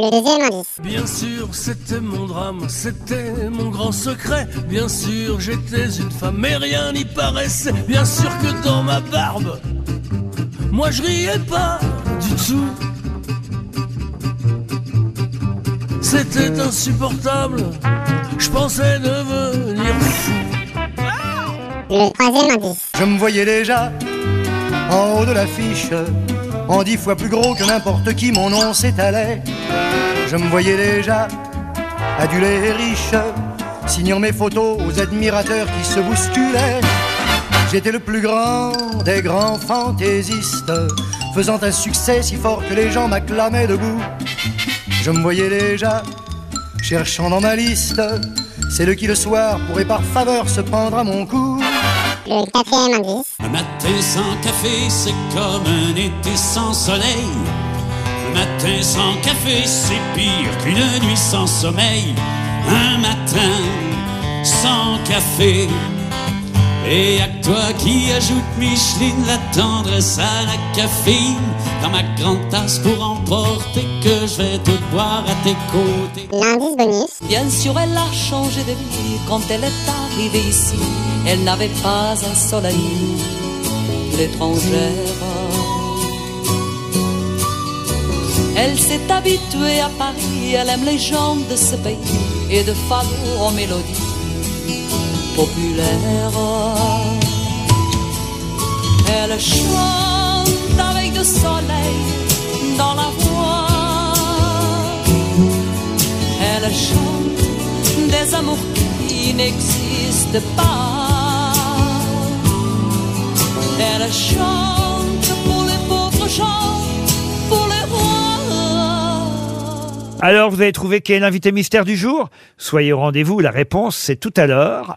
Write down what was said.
Le deuxième indice. Bien sûr, c'était mon drame, c'était mon grand secret. Bien sûr, j'étais une femme, mais rien n'y paraissait. Bien sûr que dans ma barbe, moi je riais pas du tout. C'était insupportable, je pensais devenir fou. Le troisième indice. Je me voyais déjà en haut de l'affiche, en dix fois plus gros que n'importe qui, mon nom s'étalait. Je me voyais déjà adulé et riche, signant mes photos aux admirateurs qui se bousculaient. J'étais le plus grand des grands fantaisistes, faisant un succès si fort que les gens m'acclamaient debout. Je me voyais déjà cherchant dans ma liste celle qui le soir pourrait par faveur se pendre à mon cou. Un matin sans café, c'est comme un été sans soleil. Un matin sans café, c'est pire qu'une nuit sans sommeil. Un matin sans café. Et à toi qui ajoute Micheline, la tendresse à la caféine. Dans ma grande tasse pour emporter que je vais te boire à tes côtés. L'indice bonus. Bien sûr, elle a changé de vie quand elle est arrivée ici. Elle n'avait pas un seul ami, l'étrangère. Elle s'est habituée à Paris, elle aime les gens de ce pays et de Fado en mélodie populaire. Elle chante avec du soleil dans la voix. Elle chante des amours qui n'existent pas. Elle chante pour les pauvres gens, pour les rois. Alors vous avez trouvé qui est l'invité mystère du jour? Soyez au rendez-vous, la réponse c'est tout à l'heure,